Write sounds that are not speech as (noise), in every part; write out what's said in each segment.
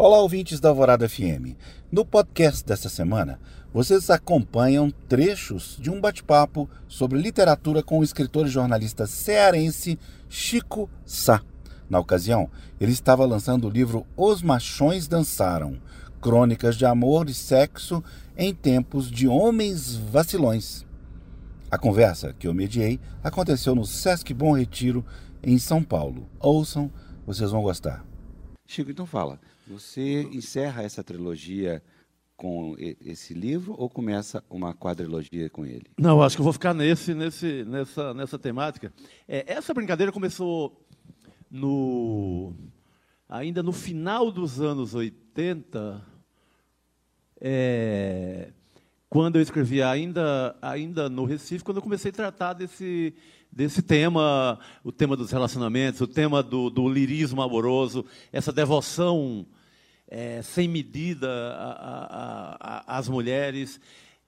Olá, ouvintes da Alvorada FM. No podcast desta semana, vocês acompanham trechos de um bate-papo sobre literatura com o escritor e jornalista cearense Chico Sá. Na ocasião, ele estava lançando o livro Os Machões Dançaram Crônicas de Amor e Sexo em Tempos de Homens Vacilões. A conversa que eu mediei aconteceu no Sesc Bom Retiro, em São Paulo. Ouçam, vocês vão gostar. Chico, então fala. Você encerra essa trilogia com esse livro ou começa uma quadrilogia com ele? Não, acho que eu vou ficar nesse, nesse, nessa, nessa temática. É, essa brincadeira começou no, ainda no final dos anos 80, é, quando eu escrevi ainda, ainda no Recife, quando eu comecei a tratar desse, desse tema, o tema dos relacionamentos, o tema do, do lirismo amoroso, essa devoção é, sem medida às mulheres.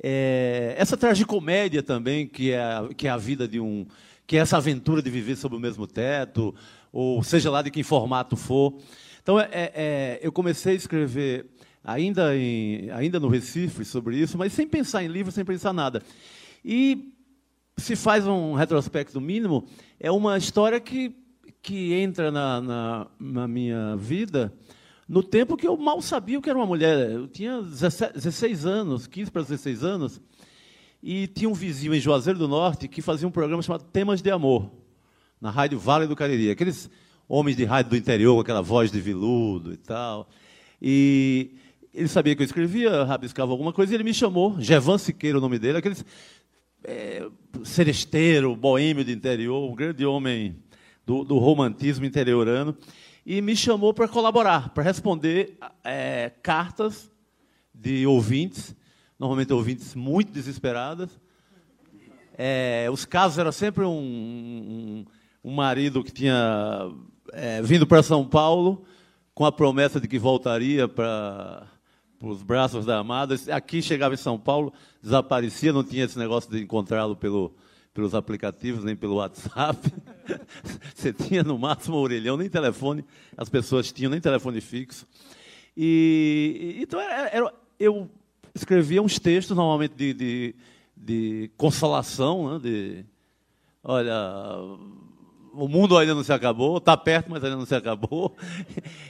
É, essa tragicomédia também, que é, que é a vida de um. que é essa aventura de viver sob o mesmo teto, ou seja lá de que formato for. Então, é, é, eu comecei a escrever ainda, em, ainda no Recife sobre isso, mas sem pensar em livro, sem pensar nada. E se faz um retrospecto mínimo, é uma história que, que entra na, na, na minha vida no tempo que eu mal sabia o que era uma mulher. Eu tinha 16 anos, 15 para 16 anos, e tinha um vizinho em Juazeiro do Norte que fazia um programa chamado Temas de Amor, na rádio Vale do Cariri. Aqueles homens de rádio do interior, com aquela voz de viludo e tal. E ele sabia que eu escrevia, rabiscava alguma coisa, e ele me chamou, Gevan Siqueira, o nome dele, aqueles é, seresteiro, boêmio de interior, um grande homem do, do romantismo interiorano e me chamou para colaborar, para responder é, cartas de ouvintes, normalmente ouvintes muito desesperadas. É, os casos eram sempre um, um, um marido que tinha é, vindo para São Paulo com a promessa de que voltaria para os braços da amada. Aqui chegava em São Paulo, desaparecia, não tinha esse negócio de encontrá-lo pelo, pelos aplicativos, nem pelo WhatsApp. (laughs) Você tinha no máximo um orelhão, nem telefone, as pessoas tinham nem telefone fixo. E, então era, era, eu escrevia uns textos, normalmente de, de, de consolação, né, de olha, o mundo ainda não se acabou, está perto, mas ainda não se acabou.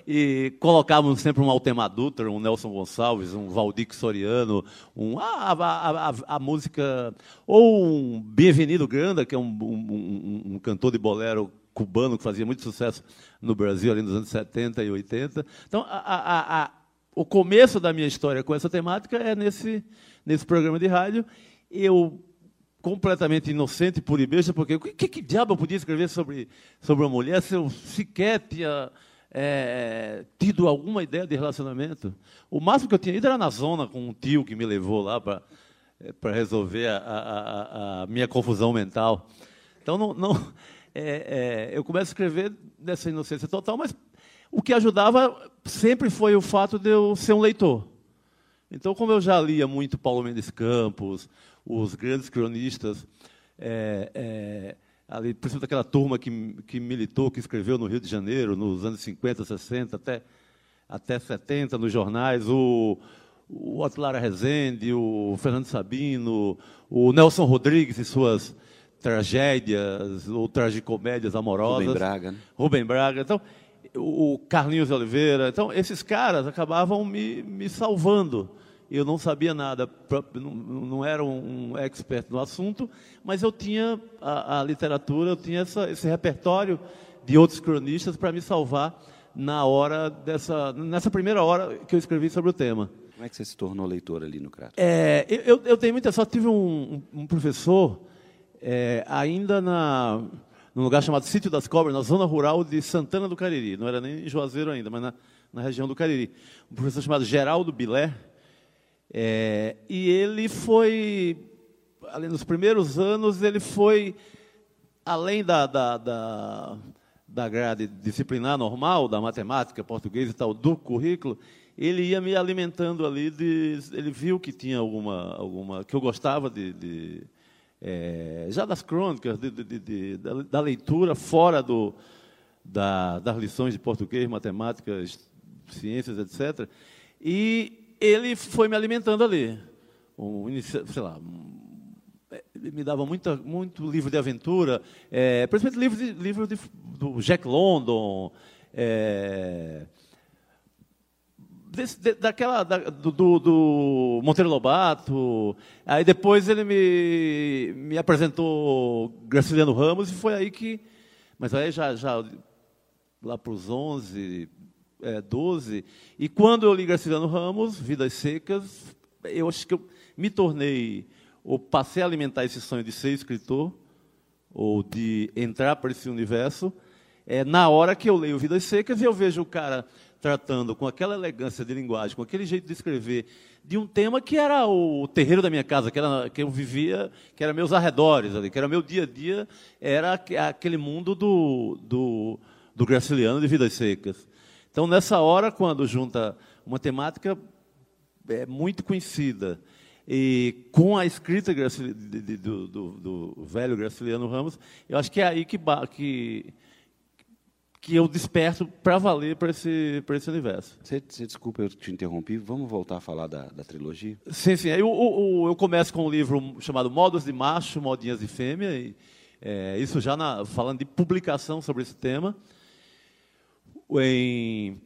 E colocávamos sempre um Altemar Dutra, um Nelson Gonçalves, um Valdir Soriano, um, a, a, a, a, música, ou um Bienvenido Granda, que é um, um, um, cantor de bolero cubano que fazia muito sucesso no Brasil ali nos anos 70 e 80. Então, o começo da minha história com essa temática é nesse, nesse programa de rádio. Eu completamente inocente, e besta, porque o que, que diabo eu podia escrever sobre, sobre uma mulher se eu sequer tinha é, tido alguma ideia de relacionamento? O máximo que eu tinha ido era na zona com um tio que me levou lá para para resolver a, a, a, minha confusão mental. Então, não, não é, é, eu começo a escrever dessa inocência total, mas o que ajudava sempre foi o fato de eu ser um leitor. Então, como eu já lia muito Paulo Mendes Campos, os grandes cronistas, é, é, ali, principalmente aquela turma que, que militou, que escreveu no Rio de Janeiro, nos anos 50, 60, até, até 70, nos jornais, o, o Atlara Rezende, o Fernando Sabino, o Nelson Rodrigues e suas tragédias ou tragicomédias amorosas. Rubem Braga. Né? Rubem Braga. Então, o Carlinhos Oliveira. Então, esses caras acabavam me, me salvando eu não sabia nada, não era um expert no assunto, mas eu tinha a, a literatura, eu tinha essa, esse repertório de outros cronistas para me salvar na hora dessa, nessa primeira hora que eu escrevi sobre o tema. Como é que você se tornou leitor ali no Crato? É, eu, eu tenho muita sorte, tive um, um professor é, ainda na, num lugar chamado Sítio das Cobras, na zona rural de Santana do Cariri, não era nem em Juazeiro ainda, mas na, na região do Cariri. Um professor chamado Geraldo Bilé, é, e ele foi, ali nos primeiros anos, ele foi, além da, da, da, da grade disciplinar normal, da matemática, português e tal, do currículo, ele ia me alimentando ali, de, ele viu que tinha alguma, alguma que eu gostava de, de é, já das crônicas, de, de, da, da, leitura fora do, da, das lições de português, matemática, ciências, etc. E ele foi me alimentando ali. Um, sei lá, ele me dava muito livro de aventura, é, principalmente livro, de, livro de, do Jack London, é, desse, de, daquela, da, do, do, do, Monteiro Lobato. Aí depois ele me, me apresentou Graciliano Ramos e foi aí que. Mas aí já, já lá para os 11, é, 12. E quando eu li Graciliano Ramos, Vidas Secas, eu acho que eu me tornei, ou passei a alimentar esse sonho de ser escritor, ou de entrar para esse universo, é na hora que eu leio Vidas Secas e eu vejo o cara tratando com aquela elegância de linguagem, com aquele jeito de escrever, de um tema que era o terreiro da minha casa, que, era, que eu vivia, que era meus arredores ali, que era meu dia a dia, era aquele mundo do, do, do graciliano de Vidas Secas. Então, nessa hora, quando junta uma temática é, muito conhecida e com a escrita do, do, do, velho Graciliano Ramos, eu acho que é aí que, que que eu desperto para valer para esse, esse universo. Você, você, desculpa, eu te interrompi. Vamos voltar a falar da, da trilogia? Sim, sim. Eu, eu, eu, começo com um livro chamado Modos de Macho, Modinhas de Fêmea. E, é, isso já na, falando de publicação sobre esse tema. Em,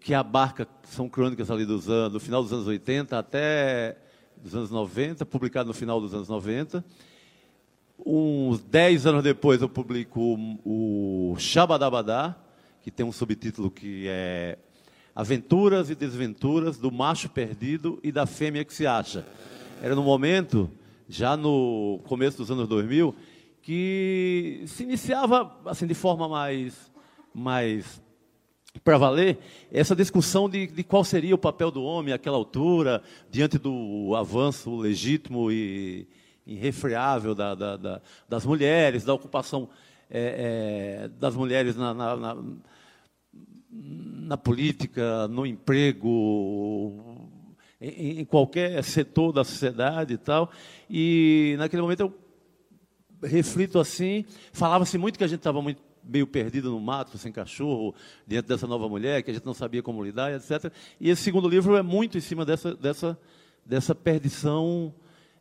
que abarca, são crônicas ali dos anos, do final dos anos 80 até dos anos 90, publicado no final dos anos 90. Uns dez anos depois eu publico o, o que tem um subtítulo que é Aventuras e Desventuras do Macho Perdido e da Fêmea que se acha. Era no momento, já no começo dos anos 2000, que se iniciava assim de forma mais, mais para valer essa discussão de, de, qual seria o papel do homem àquela altura, diante do avanço legítimo e, irrefreável da, da, da, das mulheres, da ocupação é, é, das mulheres na, na, na, na, política, no emprego, em, em, qualquer setor da sociedade e tal. E naquele momento eu reflito assim, falava-se muito que a gente estava muito meio perdido no mato, sem cachorro, diante dessa nova mulher, que a gente não sabia como lidar, etc. E esse segundo livro é muito em cima dessa, dessa, dessa perdição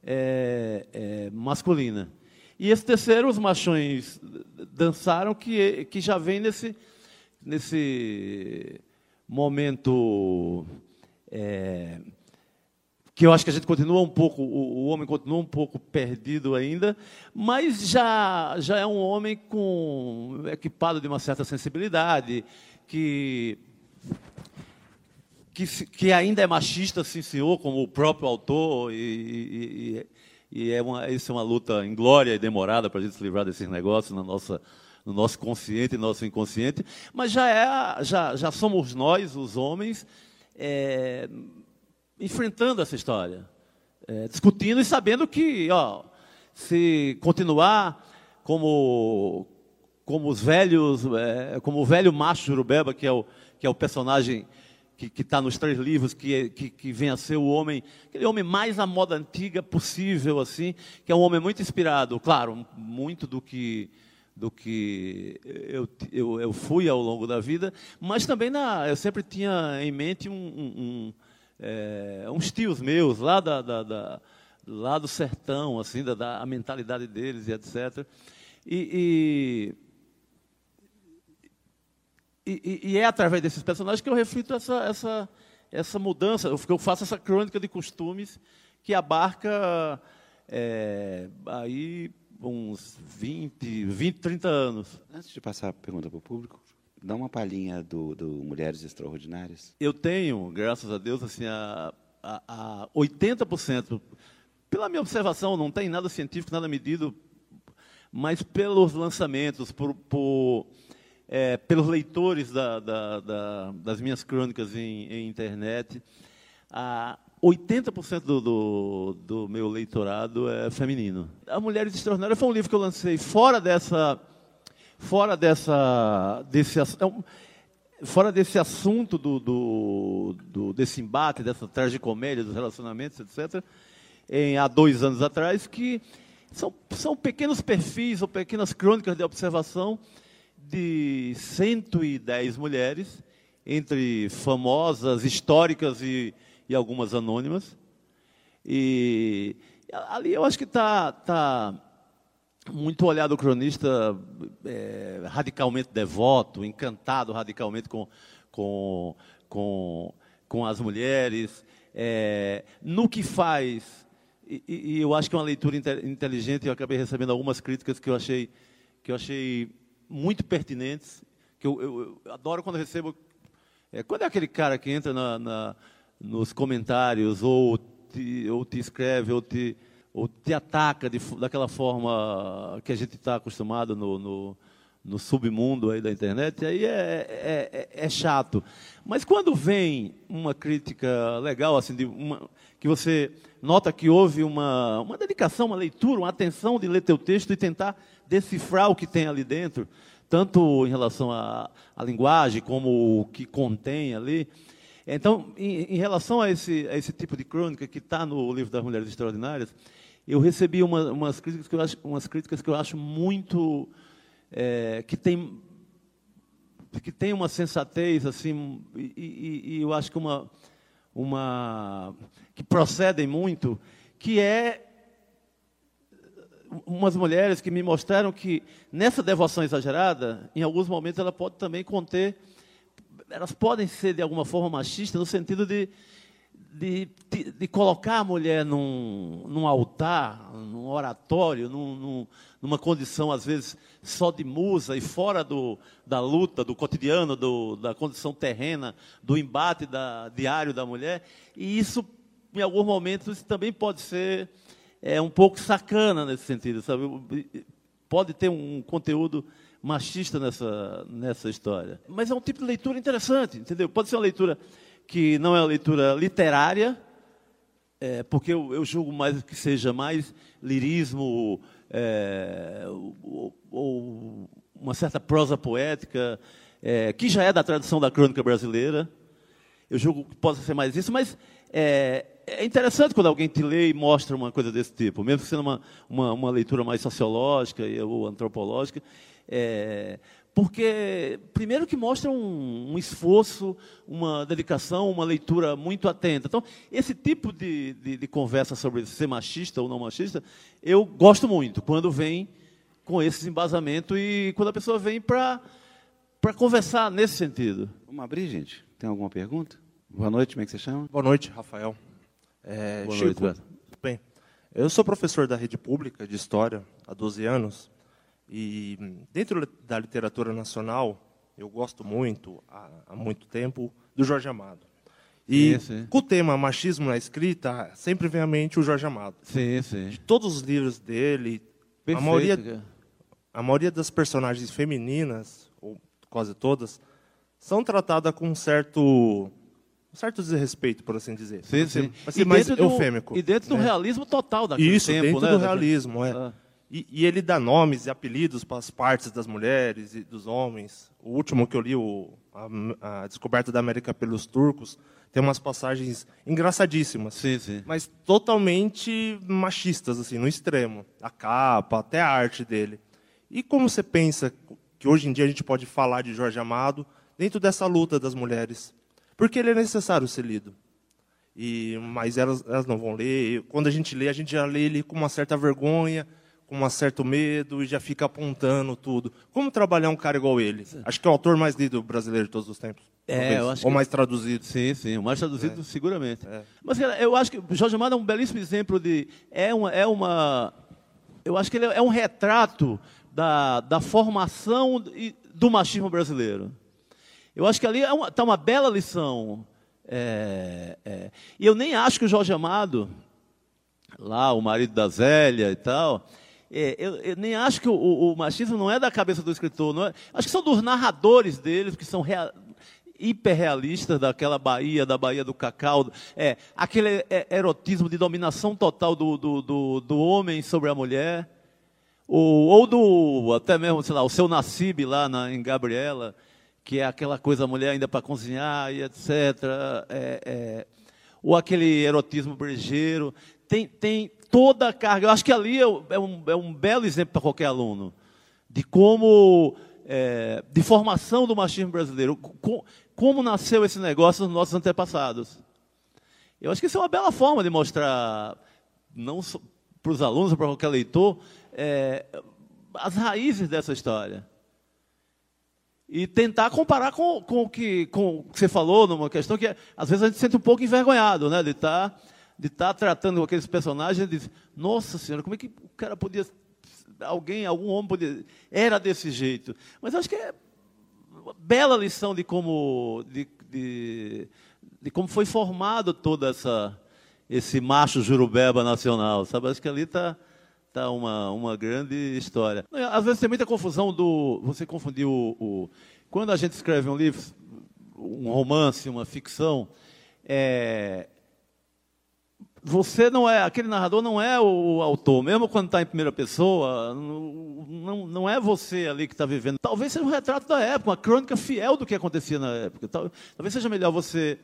é, é, masculina. E esse terceiro, os machões dançaram, que, que já vem nesse, nesse momento é, que eu acho que a gente continua um pouco, o, o, homem continua um pouco perdido ainda, mas já, já é um homem com equipado de uma certa sensibilidade, que que, que ainda é machista, sim, senhor, como o próprio autor, e, e, e é uma, isso é uma luta inglória e demorada para a gente se livrar desses negócios na nossa, no nosso consciente e no nosso inconsciente, mas já, é, já, já somos nós, os homens, é, enfrentando essa história, é, discutindo e sabendo que, ó, se continuar como, como os velhos, é, como o velho macho Jurubeba, que é o, que é o personagem que está nos três livros, que, que, que vem a ser o homem, aquele homem mais à moda antiga possível, assim, que é um homem muito inspirado, claro, muito do que do que eu, eu, eu fui ao longo da vida, mas também na, eu sempre tinha em mente um, um, é, uns tios meus lá, da, da, da, lá do sertão, assim, da, da a mentalidade deles e etc. E, e e, e, é através desses personagens que eu reflito essa, essa, essa mudança, eu, faço essa crônica de costumes que abarca é, aí uns 20, 20, 30 anos. Antes de passar a pergunta para o público, dá uma palhinha do, do, Mulheres Extraordinárias. Eu tenho, graças a Deus, assim, a, a, a 80%, pela minha observação, não tem nada científico, nada medido, mas pelos lançamentos, por, por é, pelos leitores da, da, da, das minhas crônicas em, em internet, a 80% do, do, do, meu leitorado é feminino. A Mulheres Extraordinárias foi um livro que eu lancei fora dessa, fora dessa, desse, é fora desse assunto do, do, do, desse embate, dessa tragicomédia dos relacionamentos, etc., em, há dois anos atrás, que são, são pequenos perfis ou pequenas crônicas de observação de 110 mulheres entre famosas, históricas e, e algumas anônimas. E ali eu acho que está tá muito olhado o cronista é, radicalmente devoto, encantado radicalmente com, com, com, com as mulheres, é, no que faz. E, e, eu acho que é uma leitura inteligente. Eu acabei recebendo algumas críticas que eu achei, que eu achei muito pertinentes. Que eu, eu, eu adoro quando recebo. É, quando é aquele cara que entra na, na, nos comentários ou te, ou te escreve ou te, ou te ataca de, daquela forma que a gente está acostumado no, no, no, submundo aí da internet, aí é, é, é, é, chato. Mas quando vem uma crítica legal, assim, uma, que você nota que houve uma, uma dedicação, uma leitura, uma atenção de ler teu texto e tentar decifrar o que tem ali dentro, tanto em relação à, à linguagem como o que contém ali, então, em, em relação a esse, a esse, tipo de crônica que está no livro das Mulheres Extraordinárias, eu recebi uma, umas, críticas que eu acho, umas críticas que eu acho muito é, que tem que tem uma sensatez assim e, e, e, eu acho que uma uma que procedem muito que é umas mulheres que me mostraram que nessa devoção exagerada em alguns momentos ela pode também conter elas podem ser de alguma forma machistas no sentido de, de, de, de colocar a mulher num, num altar, num oratório, num, num, numa condição, às vezes, só de musa e fora do, da luta, do cotidiano, do, da condição terrena, do embate da, diário da mulher. E isso, em alguns momentos, também pode ser é, um pouco sacana nesse sentido, sabe? Pode ter um conteúdo machista nessa, nessa história. Mas é um tipo de leitura interessante, entendeu? Pode ser uma leitura que não é uma leitura literária, é, porque eu, eu, julgo mais que seja mais lirismo é, ou, ou, uma certa prosa poética, é, que já é da tradição da crônica brasileira. Eu julgo que possa ser mais isso, mas é, é interessante quando alguém te lê e mostra uma coisa desse tipo, mesmo sendo uma, uma, uma leitura mais sociológica ou antropológica. Porque, primeiro, que mostra um, um, esforço, uma dedicação, uma leitura muito atenta. Então, esse tipo de, de, de, conversa sobre ser machista ou não machista, eu gosto muito, quando vem com esse embasamento e quando a pessoa vem para conversar nesse sentido. Vamos abrir, gente? Tem alguma pergunta? Boa noite, como é que você chama? Boa noite, Rafael. É, Boa Chico, noite, Tudo bem. Eu sou professor da rede pública de História há 12 anos e dentro da literatura nacional, eu gosto muito, há, há muito tempo, do Jorge Amado. E sim, sim. com o tema machismo na escrita, sempre vem à mente o Jorge Amado. Sim, sim. De todos os livros dele, Perfeito, a maioria, a maioria das personagens femininas, ou quase todas, são tratadas com um certo um certo desrespeito, por assim dizer. Sim, sim. Mas ser mais eufêmico. E dentro né? do realismo total daquele Isso, tempo, dentro né? do realismo, é. Ah. E, e, ele dá nomes e apelidos para as partes das mulheres e dos homens. O último que eu li, o, a, a, Descoberta da América pelos Turcos, tem umas passagens engraçadíssimas, sim, sim. mas totalmente machistas, assim, no extremo. A capa, até a arte dele. E como você pensa que hoje em dia a gente pode falar de Jorge Amado dentro dessa luta das mulheres? Porque ele é necessário ser lido. E, mas elas, elas não vão ler. Quando a gente lê, a gente já lê ele com uma certa vergonha, com um certo medo e já fica apontando tudo. Como trabalhar um cara igual ele? Acho que é o autor mais lido brasileiro de todos os tempos. É, Ou mais traduzido. Sim, sim, o mais traduzido é. seguramente. É. Mas eu acho que Jorge Amado é um belíssimo exemplo de é uma, é uma eu acho que ele é um retrato da, da formação do machismo brasileiro. Eu acho que ali está é uma, tá uma bela lição. É, é. E eu nem acho que o Jorge Amado, lá, o marido da Zélia e tal, é, eu, eu, nem acho que o, o, machismo não é da cabeça do escritor, é, acho que são dos narradores deles, que são real, hiperrealistas daquela Bahia, da Bahia do Cacau, é, aquele erotismo de dominação total do, do, do, do homem sobre a mulher, ou, ou, do, até mesmo, sei lá, o seu Nassib lá na, em Gabriela, que é aquela coisa, a mulher ainda para cozinhar e etc., é, é, ou aquele erotismo brejeiro, tem, tem toda a carga. Eu acho que ali é, é um, é um belo exemplo para qualquer aluno de como é, de formação do machismo brasileiro. Com, como nasceu esse negócio nos nossos antepassados. Eu acho que isso é uma bela forma de mostrar, não para os alunos, para qualquer leitor, é, as raízes dessa história. E tentar comparar com, com, o que, com o que você falou, numa questão que às vezes a gente se sente um pouco envergonhado, né? De estar tá, de estar tá tratando aqueles personagens dizer, nossa senhora, como é que o cara podia. Alguém, algum homem podia. Era desse jeito. Mas acho que é uma bela lição de como, de, de, de como foi formado toda essa esse macho jurubeba nacional, sabe? Acho que ali está tá uma, uma grande história. Às vezes tem muita confusão do. Você confundiu o, o, Quando a gente escreve um livro, um romance, uma ficção, é, você não é, aquele narrador não é o autor, mesmo quando está em primeira pessoa, não, não é você ali que está vivendo. Talvez seja um retrato da época, uma crônica fiel do que acontecia na época. Talvez seja melhor você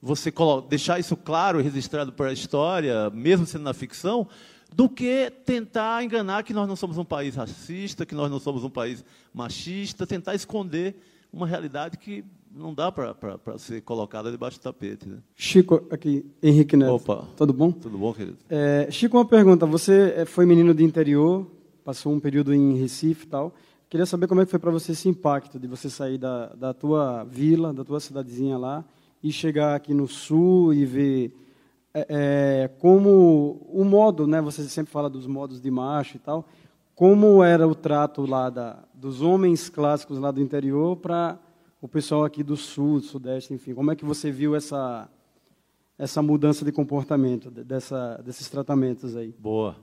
você deixar isso claro e registrado para a história, mesmo sendo na ficção, do que tentar enganar que nós não somos um país racista, que nós não somos um país machista, tentar esconder uma realidade que não dá para ser colocada debaixo do tapete. Né? Chico, aqui, Henrique Neto. Opa. Tudo bom? Tudo bom, querido. É, Chico, uma pergunta. Você é, foi menino de interior, passou um período em Recife e tal. Queria saber como é que foi para você esse impacto de você sair da, da tua vila, da tua cidadezinha lá, e chegar aqui no sul e ver é, é, como o modo, né? Você sempre fala dos modos de macho e tal. Como era o trato lá da, dos homens clássicos lá do interior para o pessoal aqui do sul, do sudeste, enfim. Como é que você viu essa essa mudança de comportamento dessa, desses tratamentos aí? Boa.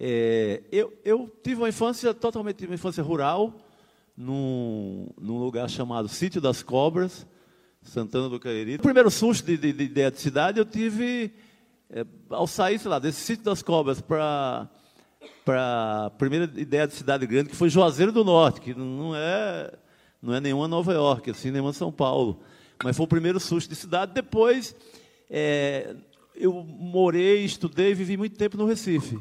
É, eu, eu tive uma infância totalmente uma infância rural, num, num lugar chamado Sítio das Cobras, Santana do Cariri. O primeiro susto de, de, de ideia de cidade eu tive é, ao sair, sei lá, desse Sítio das Cobras para para a primeira ideia de cidade grande, que foi Juazeiro do Norte, que não é não é nenhuma Nova York, assim, nenhuma São Paulo. Mas foi o primeiro susto de cidade. Depois, é, eu morei, estudei vivi muito tempo no Recife.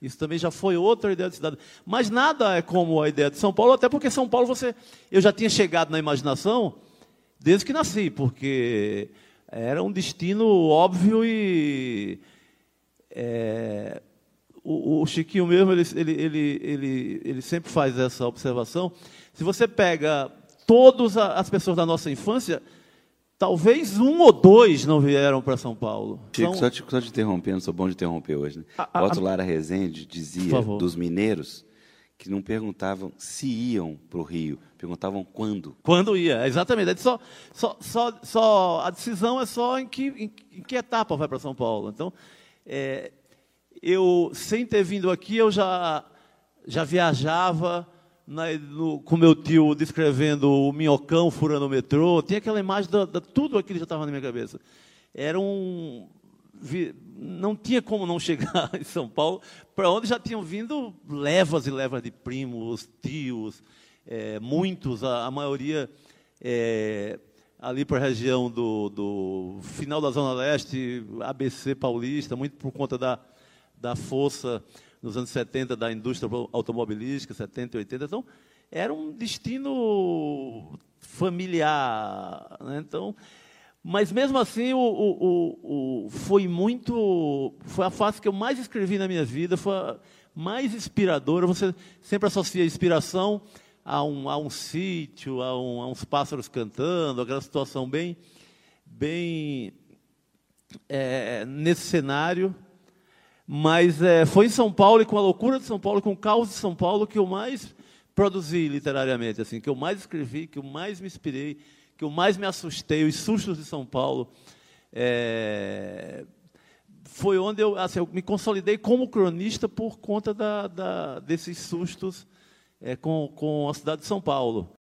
Isso também já foi outra ideia de cidade. Mas nada é como a ideia de São Paulo, até porque São Paulo você, eu já tinha chegado na imaginação desde que nasci, porque era um destino óbvio e é, o, o, Chiquinho mesmo ele, ele, ele, ele, ele sempre faz essa observação se você pega todas as pessoas da nossa infância, talvez um ou dois não vieram para São Paulo. Chico, então, só, te, só te interrompendo, sou bom de interromper hoje. Né? A, Otto Lara Rezende dizia dos mineiros que não perguntavam se iam para o Rio, perguntavam quando. Quando ia, exatamente. Só, só, só, só, a decisão é só em que, em, em que etapa vai para São Paulo. Então, é, eu, sem ter vindo aqui, eu já, já viajava na, no, com meu tio descrevendo o minhocão furando o metrô, tinha aquela imagem da, da tudo aquilo já estava na minha cabeça. Era um não tinha como não (laughs) chegar em São Paulo, para onde já tinham vindo levas e levas de primos, tios, é, muitos, a, a maioria é, ali para a região do, do, final da Zona Leste, ABC paulista, muito por conta da, da força nos anos 70 da indústria automobilística, 70 e 80. Então, era um destino familiar. Né? Então, mas mesmo assim, o, o, o, foi muito. Foi a fase que eu mais escrevi na minha vida, foi a mais inspiradora. Você sempre associa inspiração a um, a um sítio, a, um, a uns pássaros cantando, aquela situação bem, bem é, nesse cenário. Mas é, foi em São Paulo e com a loucura de São Paulo, com o caos de São Paulo, que eu mais produzi literariamente, assim, que eu mais escrevi, que eu mais me inspirei, que eu mais me assustei, os sustos de São Paulo. É, foi onde eu, assim, eu, me consolidei como cronista por conta da, da, desses sustos é, com, com a cidade de São Paulo.